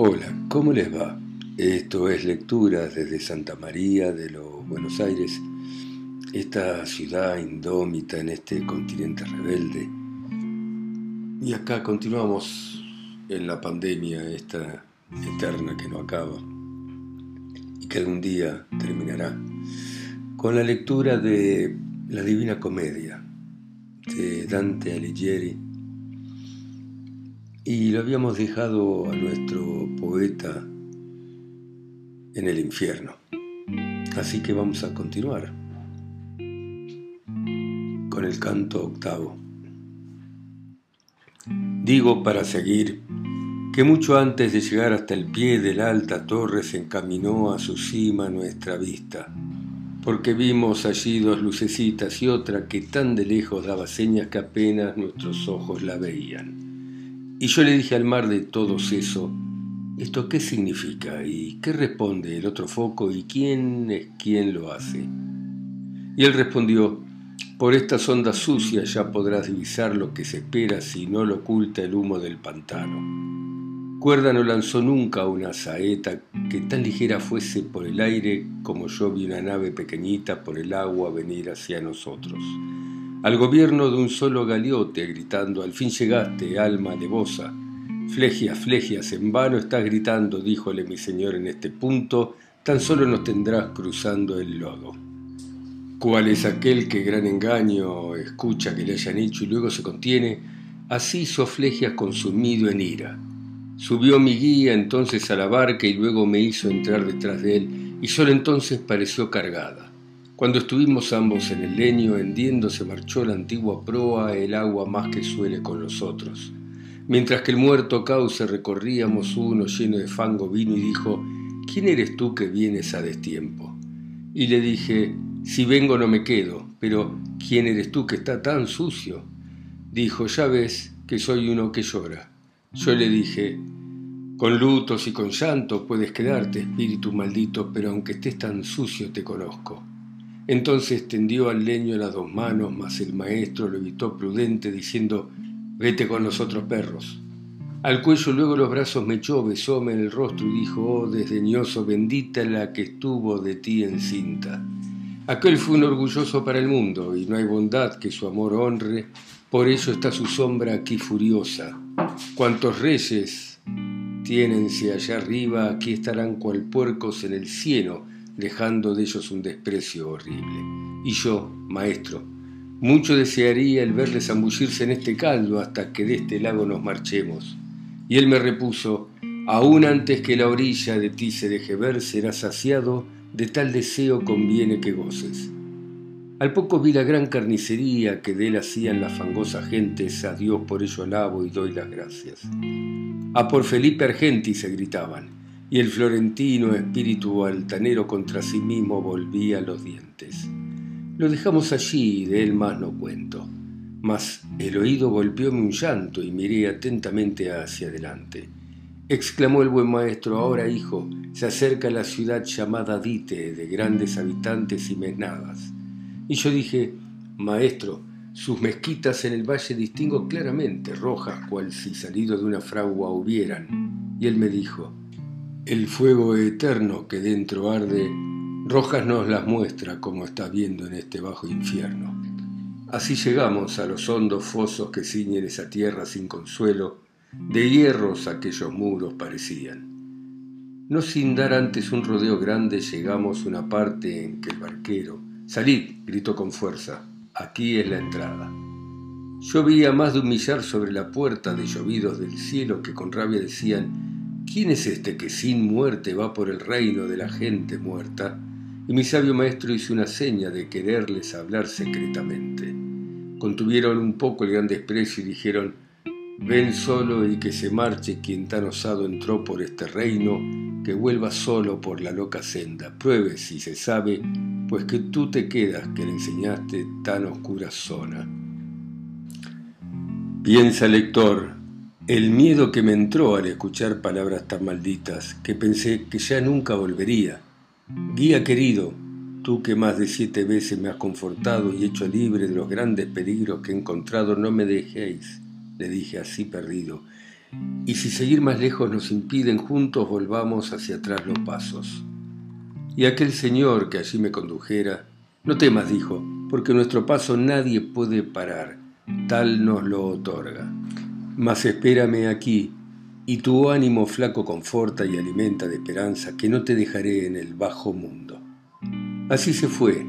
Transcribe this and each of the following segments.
Hola, ¿cómo les va? Esto es Lecturas desde Santa María de los Buenos Aires, esta ciudad indómita en este continente rebelde. Y acá continuamos en la pandemia, esta eterna que no acaba y que algún día terminará, con la lectura de La Divina Comedia de Dante Alighieri y lo habíamos dejado a nuestro poeta en el infierno. Así que vamos a continuar con el canto octavo. Digo para seguir que mucho antes de llegar hasta el pie de la alta torre se encaminó a su cima nuestra vista, porque vimos allí dos lucecitas y otra que tan de lejos daba señas que apenas nuestros ojos la veían. Y yo le dije al mar de todos eso, ¿esto qué significa? ¿Y qué responde el otro foco? ¿Y quién es quien lo hace? Y él respondió, por estas ondas sucias ya podrás divisar lo que se espera si no lo oculta el humo del pantano. Cuerda no lanzó nunca una saeta que tan ligera fuese por el aire como yo vi una nave pequeñita por el agua venir hacia nosotros al gobierno de un solo galiote, gritando, al fin llegaste, alma alevosa. Flegias, flegias, en vano estás gritando, díjole mi señor en este punto, tan solo nos tendrás cruzando el lodo. ¿Cuál es aquel que gran engaño escucha que le hayan hecho y luego se contiene? Así hizo Flegias consumido en ira. Subió mi guía entonces a la barca y luego me hizo entrar detrás de él, y solo entonces pareció cargada. Cuando estuvimos ambos en el leño, hendiendo se marchó la antigua proa el agua más que suele con los otros. Mientras que el muerto cauce recorríamos uno lleno de fango vino y dijo, ¿quién eres tú que vienes a destiempo? Y le dije, si vengo no me quedo, pero ¿quién eres tú que está tan sucio? Dijo, ya ves que soy uno que llora. Yo le dije, con lutos y con llanto puedes quedarte, espíritu maldito, pero aunque estés tan sucio te conozco. Entonces tendió al leño las dos manos, mas el maestro lo evitó prudente, diciendo, vete con los otros perros. Al cuello luego los brazos me echó, besóme en el rostro y dijo, oh desdeñoso, bendita la que estuvo de ti encinta. Aquel fue un orgulloso para el mundo, y no hay bondad que su amor honre, por ello está su sombra aquí furiosa. Cuantos reyes tiénense allá arriba, aquí estarán cual puercos en el cielo, dejando de ellos un desprecio horrible. Y yo, maestro, mucho desearía el verles zambullirse en este caldo hasta que de este lago nos marchemos. Y él me repuso, aún antes que la orilla de ti se deje ver, serás saciado, de tal deseo conviene que goces. Al poco vi la gran carnicería que de él hacían las fangosas gentes, a Dios por ello alabo y doy las gracias. A por Felipe Argenti se gritaban, y el florentino espíritu altanero contra sí mismo volvía los dientes. Lo dejamos allí y de él más no cuento. Mas el oído golpeóme un llanto y miré atentamente hacia adelante. Exclamó el buen maestro, ahora hijo, se acerca la ciudad llamada Dite, de grandes habitantes y mesnadas. Y yo dije, maestro, sus mezquitas en el valle distingo claramente, rojas, cual si salido de una fragua hubieran. Y él me dijo, el fuego eterno que dentro arde, Rojas nos las muestra como está viendo en este bajo infierno. Así llegamos a los hondos fosos que ciñen esa tierra sin consuelo, de hierros aquellos muros parecían. No sin dar antes un rodeo grande llegamos a una parte en que el barquero, salid, gritó con fuerza, aquí es la entrada. Yo a más de un millar sobre la puerta de llovidos del cielo que con rabia decían, ¿Quién es este que sin muerte va por el reino de la gente muerta? Y mi sabio maestro hizo una seña de quererles hablar secretamente. Contuvieron un poco el gran desprecio y dijeron, ven solo y que se marche quien tan osado entró por este reino, que vuelva solo por la loca senda, pruebe si se sabe, pues que tú te quedas que le enseñaste tan oscura zona. Piensa, lector, el miedo que me entró al escuchar palabras tan malditas, que pensé que ya nunca volvería. Guía querido, tú que más de siete veces me has confortado y hecho libre de los grandes peligros que he encontrado, no me dejéis, le dije así perdido. y si seguir más lejos nos impiden, juntos volvamos hacia atrás los pasos. Y aquel señor que allí me condujera, no temas, dijo, porque nuestro paso nadie puede parar, tal nos lo otorga. Mas espérame aquí, y tu ánimo flaco conforta y alimenta de esperanza que no te dejaré en el bajo mundo. Así se fue,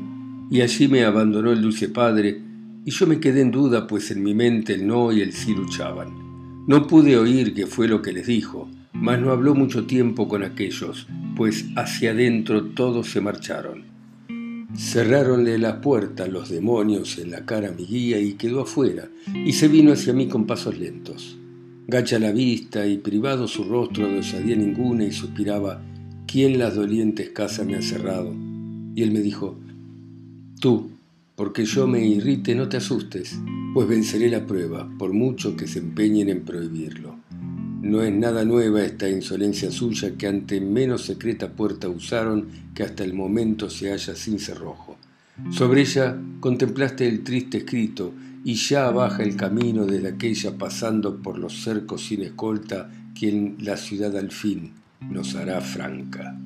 y allí me abandonó el dulce padre, y yo me quedé en duda, pues en mi mente el no y el sí luchaban. No pude oír qué fue lo que les dijo, mas no habló mucho tiempo con aquellos, pues hacia adentro todos se marcharon. Cerráronle la puerta los demonios en la cara a mi guía y quedó afuera, y se vino hacia mí con pasos lentos. Gacha la vista y privado su rostro de osadía ninguna y suspiraba, ¿quién las dolientes casas me ha cerrado? Y él me dijo, tú, porque yo me irrite, no te asustes, pues venceré la prueba, por mucho que se empeñen en prohibirlo. No es nada nueva esta insolencia suya que ante menos secreta puerta usaron que hasta el momento se halla sin cerrojo. Sobre ella contemplaste el triste escrito y ya baja el camino desde aquella pasando por los cercos sin escolta, quien la ciudad al fin nos hará franca.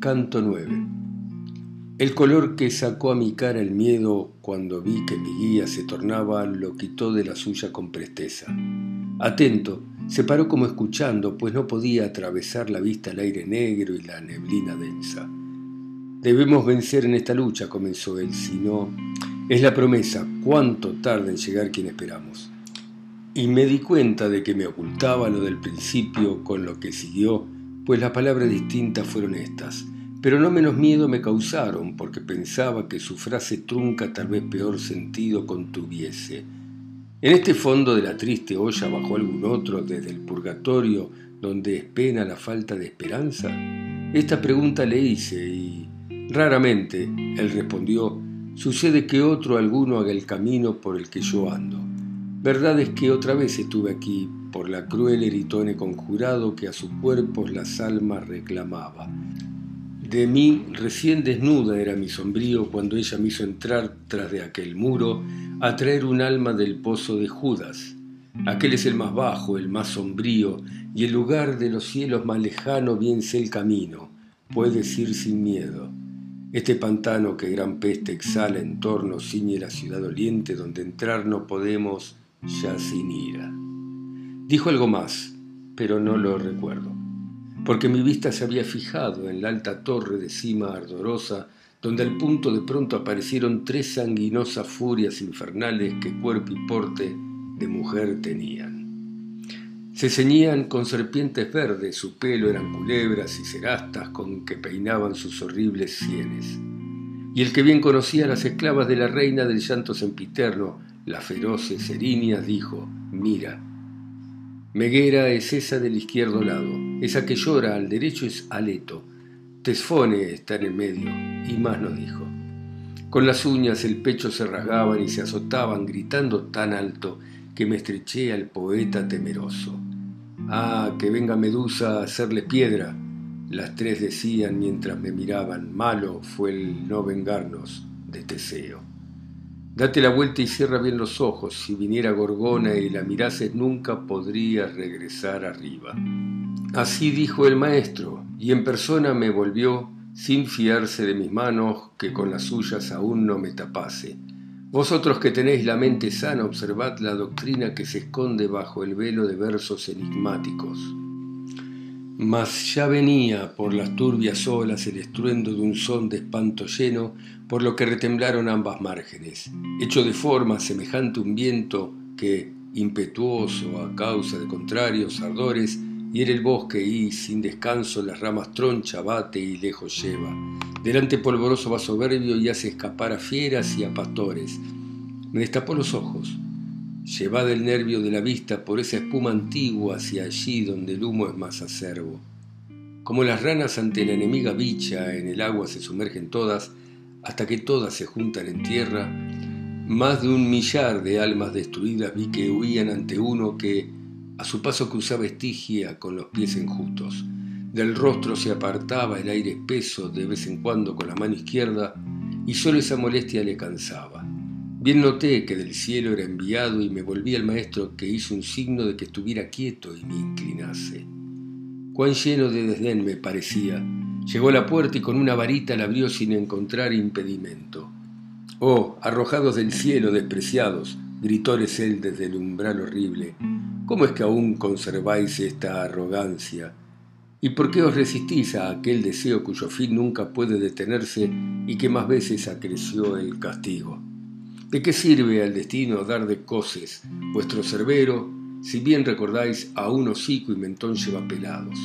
Canto 9. El color que sacó a mi cara el miedo cuando vi que mi guía se tornaba lo quitó de la suya con presteza. Atento, se paró como escuchando, pues no podía atravesar la vista al aire negro y la neblina densa. Debemos vencer en esta lucha, comenzó él, si no, es la promesa, cuánto tarda en llegar quien esperamos. Y me di cuenta de que me ocultaba lo del principio con lo que siguió, pues las palabras distintas fueron estas, pero no menos miedo me causaron porque pensaba que su frase trunca tal vez peor sentido contuviese. En este fondo de la triste olla bajó algún otro desde el purgatorio donde es pena la falta de esperanza. Esta pregunta le hice y raramente él respondió sucede que otro alguno haga el camino por el que yo ando. Verdad es que otra vez estuve aquí por la cruel eritone conjurado que a sus cuerpos las almas reclamaba. De mí recién desnuda era mi sombrío cuando ella me hizo entrar tras de aquel muro a traer un alma del pozo de Judas. Aquel es el más bajo, el más sombrío, y el lugar de los cielos más lejano bien sé el camino, puedes ir sin miedo. Este pantano que gran peste exhala en torno ciñe la ciudad doliente donde entrar no podemos ya sin ira. Dijo algo más, pero no lo recuerdo, porque mi vista se había fijado en la alta torre de cima ardorosa donde al punto de pronto aparecieron tres sanguinosas furias infernales que cuerpo y porte de mujer tenían. Se ceñían con serpientes verdes, su pelo eran culebras y cerastas con que peinaban sus horribles sienes. Y el que bien conocía las esclavas de la reina del llanto sempiterno, las feroces erinias, dijo, mira, Meguera es esa del izquierdo lado, esa que llora al derecho es Aleto, Tesfone está en el medio, y más no dijo. Con las uñas el pecho se rasgaban y se azotaban gritando tan alto que me estreché al poeta temeroso. Ah, que venga Medusa a hacerle piedra. Las tres decían mientras me miraban, malo fue el no vengarnos de Teseo. Date la vuelta y cierra bien los ojos, si viniera Gorgona y la mirases nunca podría regresar arriba. Así dijo el maestro, y en persona me volvió, sin fiarse de mis manos, que con las suyas aún no me tapase. Vosotros que tenéis la mente sana, observad la doctrina que se esconde bajo el velo de versos enigmáticos. Mas ya venía por las turbias olas el estruendo de un son de espanto lleno, por lo que retemblaron ambas márgenes, hecho de forma semejante a un viento que, impetuoso a causa de contrarios ardores, hiere el bosque y, sin descanso, las ramas troncha, bate y lejos lleva Delante polvoroso va soberbio y hace escapar a fieras y a pastores. Me destapó los ojos. Llevada el nervio de la vista por esa espuma antigua hacia allí donde el humo es más acervo. Como las ranas ante la enemiga bicha, en el agua se sumergen todas, hasta que todas se juntan en tierra, más de un millar de almas destruidas vi que huían ante uno que, a su paso cruzaba Estigia con los pies enjutos. Del rostro se apartaba el aire espeso de vez en cuando con la mano izquierda y solo esa molestia le cansaba. Bien noté que del cielo era enviado y me volví al maestro que hizo un signo de que estuviera quieto y me inclinase. Cuán lleno de desdén me parecía. Llegó a la puerta y con una varita la abrió sin encontrar impedimento. Oh, arrojados del cielo, despreciados, gritóles él desde el umbral horrible, ¿cómo es que aún conserváis esta arrogancia? ¿Y por qué os resistís a aquel deseo cuyo fin nunca puede detenerse y que más veces acreció el castigo? ¿De qué sirve al destino dar de coces vuestro cerbero, si bien recordáis a un hocico y mentón lleva pelados?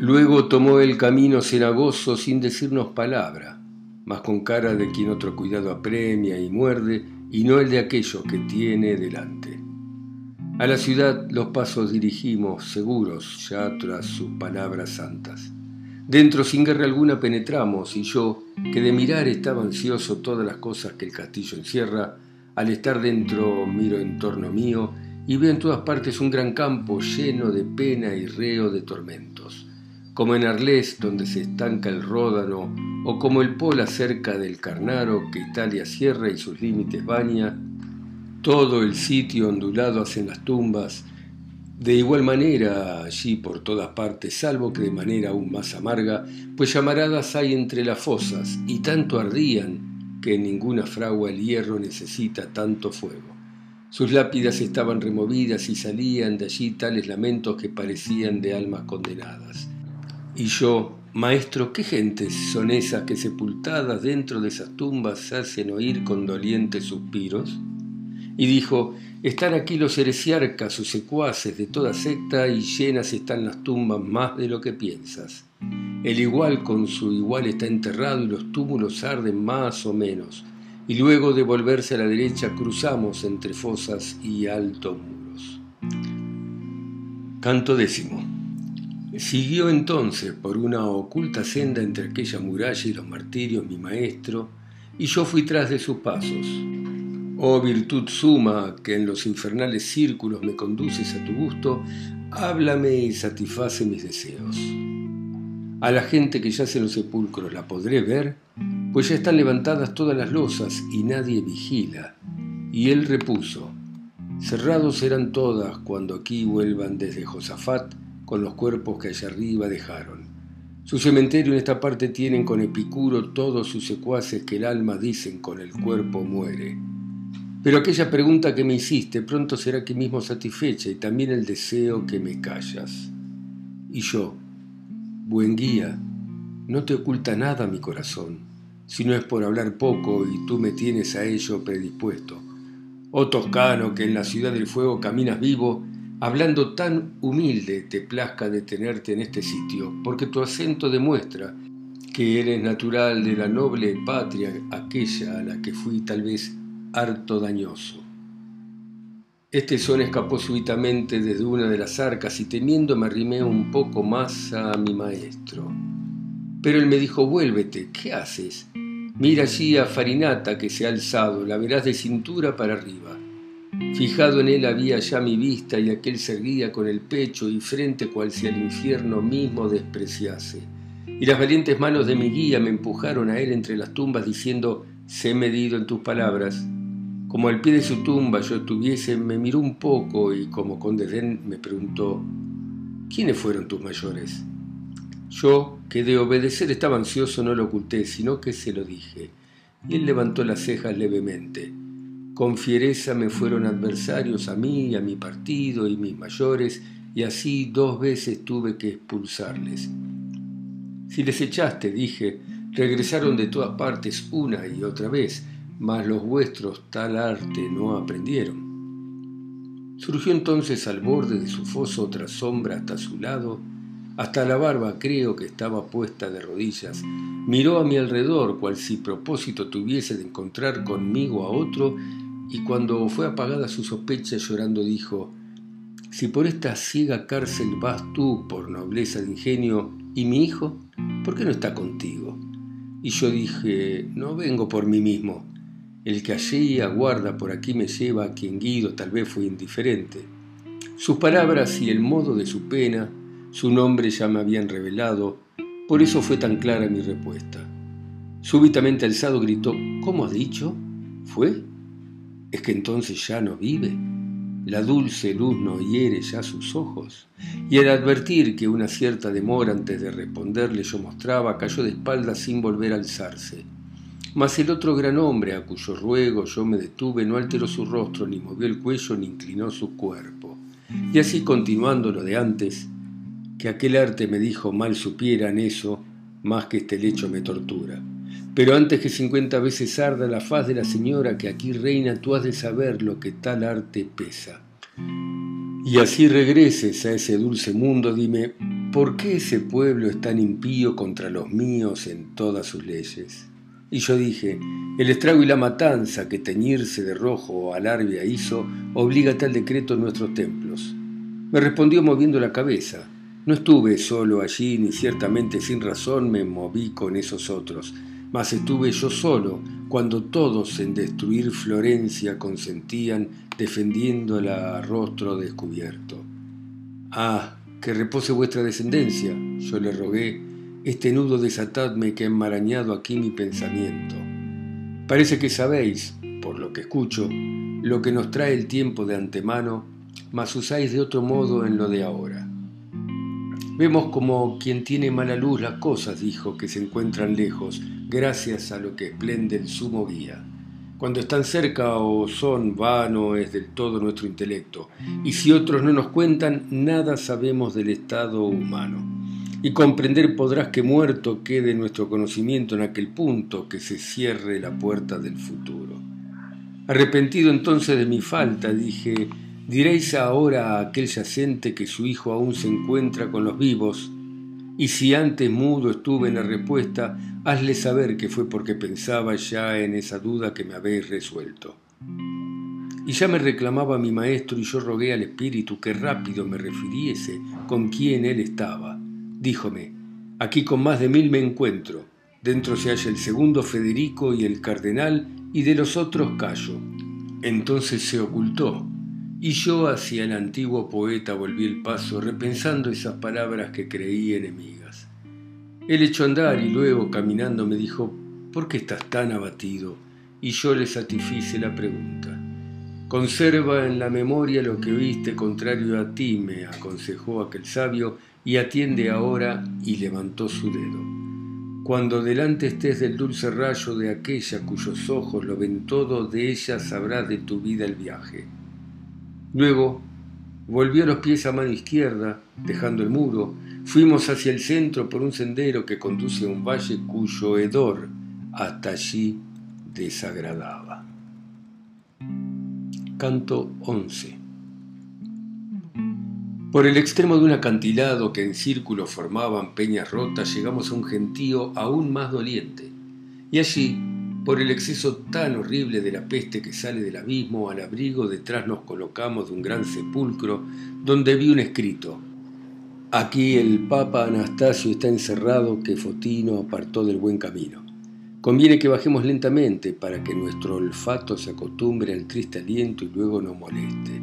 Luego tomó el camino cenagoso sin decirnos palabra, mas con cara de quien otro cuidado apremia y muerde, y no el de aquellos que tiene delante. A la ciudad los pasos dirigimos, seguros, ya tras sus palabras santas. Dentro sin guerra alguna penetramos y yo, que de mirar estaba ansioso todas las cosas que el castillo encierra, al estar dentro miro en torno mío y veo en todas partes un gran campo lleno de pena y reo de tormentos, como en Arles donde se estanca el Ródano o como el Pola cerca del Carnaro que Italia cierra y sus límites baña, todo el sitio ondulado hacen las tumbas, de igual manera allí por todas partes, salvo que de manera aún más amarga, pues llamaradas hay entre las fosas, y tanto ardían que en ninguna fragua el hierro necesita tanto fuego. Sus lápidas estaban removidas y salían de allí tales lamentos que parecían de almas condenadas. Y yo, maestro, ¿qué gentes son esas que sepultadas dentro de esas tumbas hacen oír con dolientes suspiros? Y dijo, están aquí los heresiarcas, sus secuaces de toda secta, y llenas están las tumbas más de lo que piensas. El igual con su igual está enterrado y los túmulos arden más o menos. Y luego de volverse a la derecha cruzamos entre fosas y altos muros. Canto décimo. Siguió entonces por una oculta senda entre aquella muralla y los martirios mi maestro, y yo fui tras de sus pasos. Oh virtud suma que en los infernales círculos me conduces a tu gusto, háblame y satisface mis deseos. A la gente que yace en los sepulcros la podré ver, pues ya están levantadas todas las losas y nadie vigila. Y él repuso, cerrados serán todas cuando aquí vuelvan desde Josafat con los cuerpos que allá arriba dejaron. Su cementerio en esta parte tienen con Epicuro todos sus secuaces que el alma dicen con el cuerpo muere. Pero aquella pregunta que me hiciste pronto será aquí mismo satisfecha y también el deseo que me callas. Y yo, buen guía, no te oculta nada mi corazón, si no es por hablar poco y tú me tienes a ello predispuesto. Oh toscano, que en la ciudad del fuego caminas vivo, hablando tan humilde te plazca detenerte en este sitio, porque tu acento demuestra que eres natural de la noble patria aquella a la que fui tal vez harto dañoso. Este son escapó súbitamente desde una de las arcas y temiendo me arrimé un poco más a mi maestro. Pero él me dijo, vuélvete, ¿qué haces? Mira allí a Farinata que se ha alzado, la verás de cintura para arriba. Fijado en él había ya mi vista y aquel se erguía con el pecho y frente cual si al infierno mismo despreciase. Y las valientes manos de mi guía me empujaron a él entre las tumbas diciendo, sé medido en tus palabras, como al pie de su tumba yo estuviese, me miró un poco y como con desdén me preguntó, ¿quiénes fueron tus mayores? Yo, que de obedecer estaba ansioso, no lo oculté, sino que se lo dije. Y él levantó las cejas levemente. Con fiereza me fueron adversarios a mí, a mi partido y mis mayores, y así dos veces tuve que expulsarles. Si les echaste, dije, regresaron de todas partes una y otra vez, mas los vuestros tal arte no aprendieron. Surgió entonces al borde de su foso otra sombra hasta su lado, hasta la barba creo que estaba puesta de rodillas, miró a mi alrededor cual si propósito tuviese de encontrar conmigo a otro, y cuando fue apagada su sospecha llorando dijo, si por esta ciega cárcel vas tú por nobleza de ingenio, ¿y mi hijo? ¿Por qué no está contigo? Y yo dije, no vengo por mí mismo, el que allí aguarda por aquí me lleva a quien Guido tal vez fue indiferente. Sus palabras y el modo de su pena, su nombre ya me habían revelado, por eso fue tan clara mi respuesta. Súbitamente alzado gritó, ¿Cómo has dicho? ¿Fue? ¿Es que entonces ya no vive? La dulce luz no hiere ya sus ojos. Y al advertir que una cierta demora antes de responderle yo mostraba, cayó de espaldas sin volver a alzarse. Mas el otro gran hombre, a cuyo ruego yo me detuve, no alteró su rostro, ni movió el cuello, ni inclinó su cuerpo. Y así continuando lo de antes, que aquel arte me dijo mal supieran eso, más que este lecho me tortura. Pero antes que cincuenta veces arda la faz de la señora que aquí reina, tú has de saber lo que tal arte pesa. Y así regreses a ese dulce mundo, dime, ¿por qué ese pueblo es tan impío contra los míos en todas sus leyes? Y yo dije, el estrago y la matanza que teñirse de rojo a Larbia hizo, obliga tal decreto en nuestros templos. Me respondió moviendo la cabeza. No estuve solo allí, ni ciertamente sin razón me moví con esos otros, mas estuve yo solo cuando todos en destruir Florencia consentían, defendiéndola a rostro descubierto. Ah, que repose vuestra descendencia, yo le rogué, este nudo desatadme que ha enmarañado aquí mi pensamiento. Parece que sabéis, por lo que escucho, lo que nos trae el tiempo de antemano, mas usáis de otro modo en lo de ahora. Vemos como quien tiene mala luz las cosas, dijo, que se encuentran lejos, gracias a lo que esplende el sumo guía. Cuando están cerca o son vano es del todo nuestro intelecto, y si otros no nos cuentan, nada sabemos del estado humano. Y comprender podrás que muerto quede nuestro conocimiento en aquel punto que se cierre la puerta del futuro. Arrepentido entonces de mi falta, dije, Diréis ahora a aquel yacente que su hijo aún se encuentra con los vivos, y si antes mudo estuve en la respuesta, hazle saber que fue porque pensaba ya en esa duda que me habéis resuelto. Y ya me reclamaba mi maestro y yo rogué al espíritu que rápido me refiriese con quién él estaba. Díjome, aquí con más de mil me encuentro, dentro se halla el segundo Federico y el cardenal y de los otros callo. Entonces se ocultó y yo hacia el antiguo poeta volví el paso, repensando esas palabras que creí enemigas. Él echó a andar y luego, caminando, me dijo, ¿por qué estás tan abatido? Y yo le satisfice la pregunta. Conserva en la memoria lo que oíste contrario a ti, me aconsejó aquel sabio, y atiende ahora, y levantó su dedo. Cuando delante estés del dulce rayo de aquella cuyos ojos lo ven todo, de ella sabrás de tu vida el viaje. Luego volvió los pies a mano izquierda, dejando el muro. Fuimos hacia el centro por un sendero que conduce a un valle cuyo hedor hasta allí desagradaba. Canto 11 Por el extremo de un acantilado que en círculo formaban peñas rotas llegamos a un gentío aún más doliente, y allí por el exceso tan horrible de la peste que sale del abismo, al abrigo detrás nos colocamos de un gran sepulcro donde vi un escrito. Aquí el Papa Anastasio está encerrado que Fotino apartó del buen camino. Conviene que bajemos lentamente para que nuestro olfato se acostumbre al triste aliento y luego no moleste.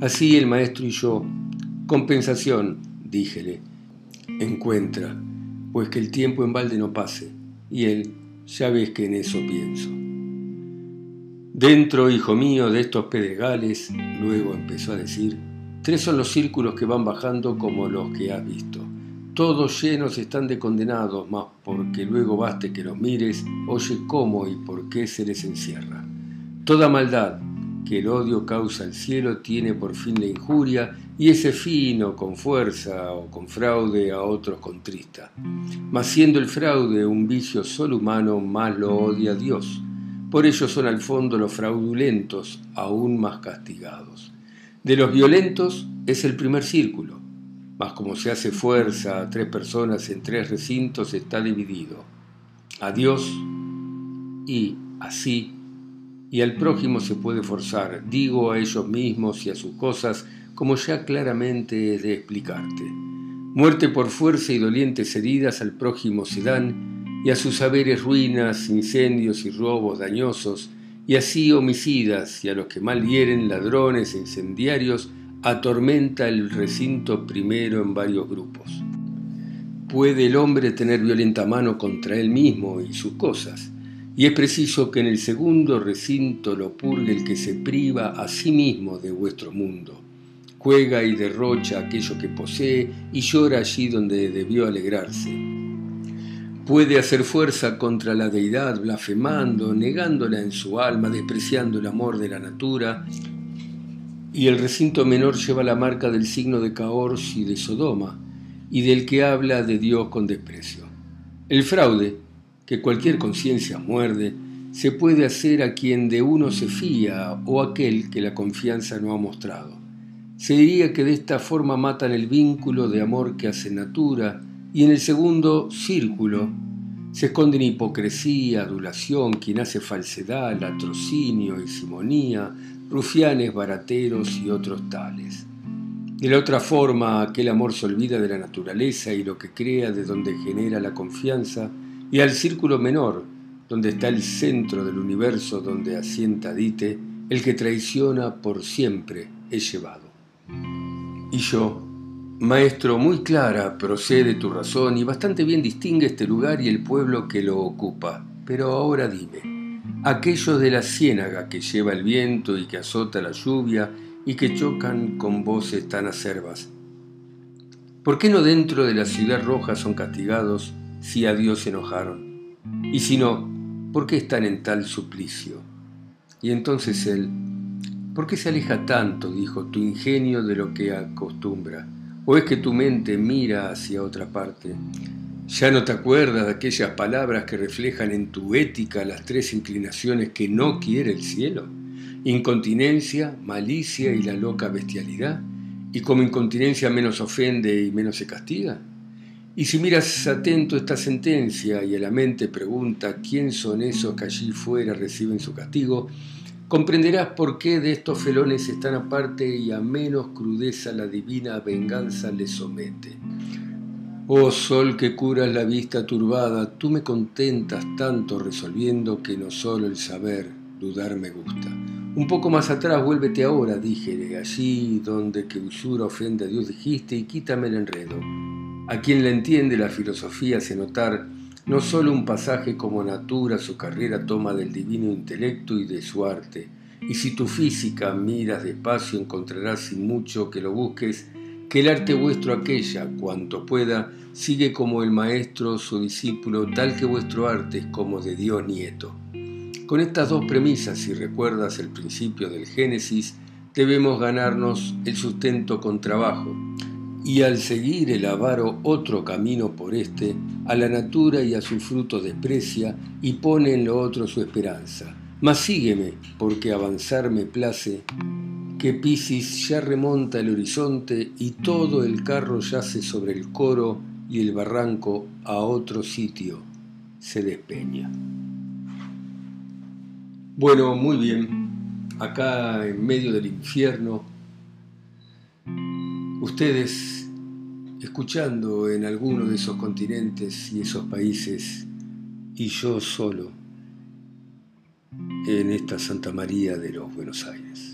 Así el maestro y yo, compensación, díjele, encuentra, pues que el tiempo en balde no pase. Y él, ya ves que en eso pienso. Dentro, hijo mío, de estos pedregales, luego empezó a decir, tres son los círculos que van bajando como los que has visto. Todos llenos están de condenados, mas porque luego baste que los mires, oye cómo y por qué se les encierra. Toda maldad que el odio causa al cielo tiene por fin la injuria y ese fino con fuerza o con fraude a otros contrista. Mas siendo el fraude un vicio solo humano, más lo odia Dios. Por ello son al fondo los fraudulentos aún más castigados. De los violentos es el primer círculo, mas como se hace fuerza a tres personas en tres recintos está dividido. A Dios y así y al prójimo se puede forzar, digo a ellos mismos y a sus cosas, como ya claramente he de explicarte. Muerte por fuerza y dolientes heridas al prójimo se dan, y a sus saberes ruinas, incendios y robos dañosos, y así homicidas, y a los que mal hieren, ladrones e incendiarios, atormenta el recinto primero en varios grupos. ¿Puede el hombre tener violenta mano contra él mismo y sus cosas? Y es preciso que en el segundo recinto lo purgue el que se priva a sí mismo de vuestro mundo. Juega y derrocha aquello que posee y llora allí donde debió alegrarse. Puede hacer fuerza contra la deidad, blasfemando, negándola en su alma, despreciando el amor de la natura, y el recinto menor lleva la marca del signo de Caors y de Sodoma, y del que habla de Dios con desprecio. El fraude, que cualquier conciencia muerde, se puede hacer a quien de uno se fía o aquel que la confianza no ha mostrado. Se diría que de esta forma matan el vínculo de amor que hace natura y en el segundo círculo se esconden hipocresía, adulación, quien hace falsedad, latrocinio y simonía, rufianes, barateros y otros tales. De la otra forma, aquel amor se olvida de la naturaleza y lo que crea de donde genera la confianza, y al círculo menor, donde está el centro del universo donde asienta Dite, el que traiciona por siempre es llevado. Y yo, maestro, muy clara procede tu razón y bastante bien distingue este lugar y el pueblo que lo ocupa. Pero ahora dime, aquellos de la ciénaga que lleva el viento y que azota la lluvia y que chocan con voces tan acervas. ¿Por qué no dentro de la ciudad roja son castigados si a Dios se enojaron? Y si no, ¿por qué están en tal suplicio? Y entonces él, ¿por qué se aleja tanto, dijo, tu ingenio de lo que acostumbra? ¿O es que tu mente mira hacia otra parte? ¿Ya no te acuerdas de aquellas palabras que reflejan en tu ética las tres inclinaciones que no quiere el cielo? incontinencia, malicia y la loca bestialidad, y como incontinencia menos ofende y menos se castiga. Y si miras atento esta sentencia y a la mente pregunta quién son esos que allí fuera reciben su castigo, comprenderás por qué de estos felones están aparte y a menos crudeza la divina venganza les somete. Oh sol que curas la vista turbada, tú me contentas tanto resolviendo que no solo el saber, dudar me gusta. Un poco más atrás, vuélvete ahora, dije, allí donde que usura ofende a Dios dijiste, y quítame el enredo. A quien le entiende la filosofía hace notar no solo un pasaje como natura su carrera toma del divino intelecto y de su arte, y si tu física miras despacio encontrarás sin mucho que lo busques, que el arte vuestro aquella, cuanto pueda, sigue como el maestro su discípulo, tal que vuestro arte es como de Dios nieto. Con estas dos premisas, si recuerdas el principio del Génesis, debemos ganarnos el sustento con trabajo, y al seguir el avaro otro camino por este, a la natura y a su fruto desprecia y pone en lo otro su esperanza. Mas sígueme, porque avanzar me place, que Piscis ya remonta el horizonte y todo el carro yace sobre el coro y el barranco a otro sitio se despeña. Bueno, muy bien. Acá en medio del infierno, ustedes escuchando en alguno de esos continentes y esos países, y yo solo en esta Santa María de los Buenos Aires.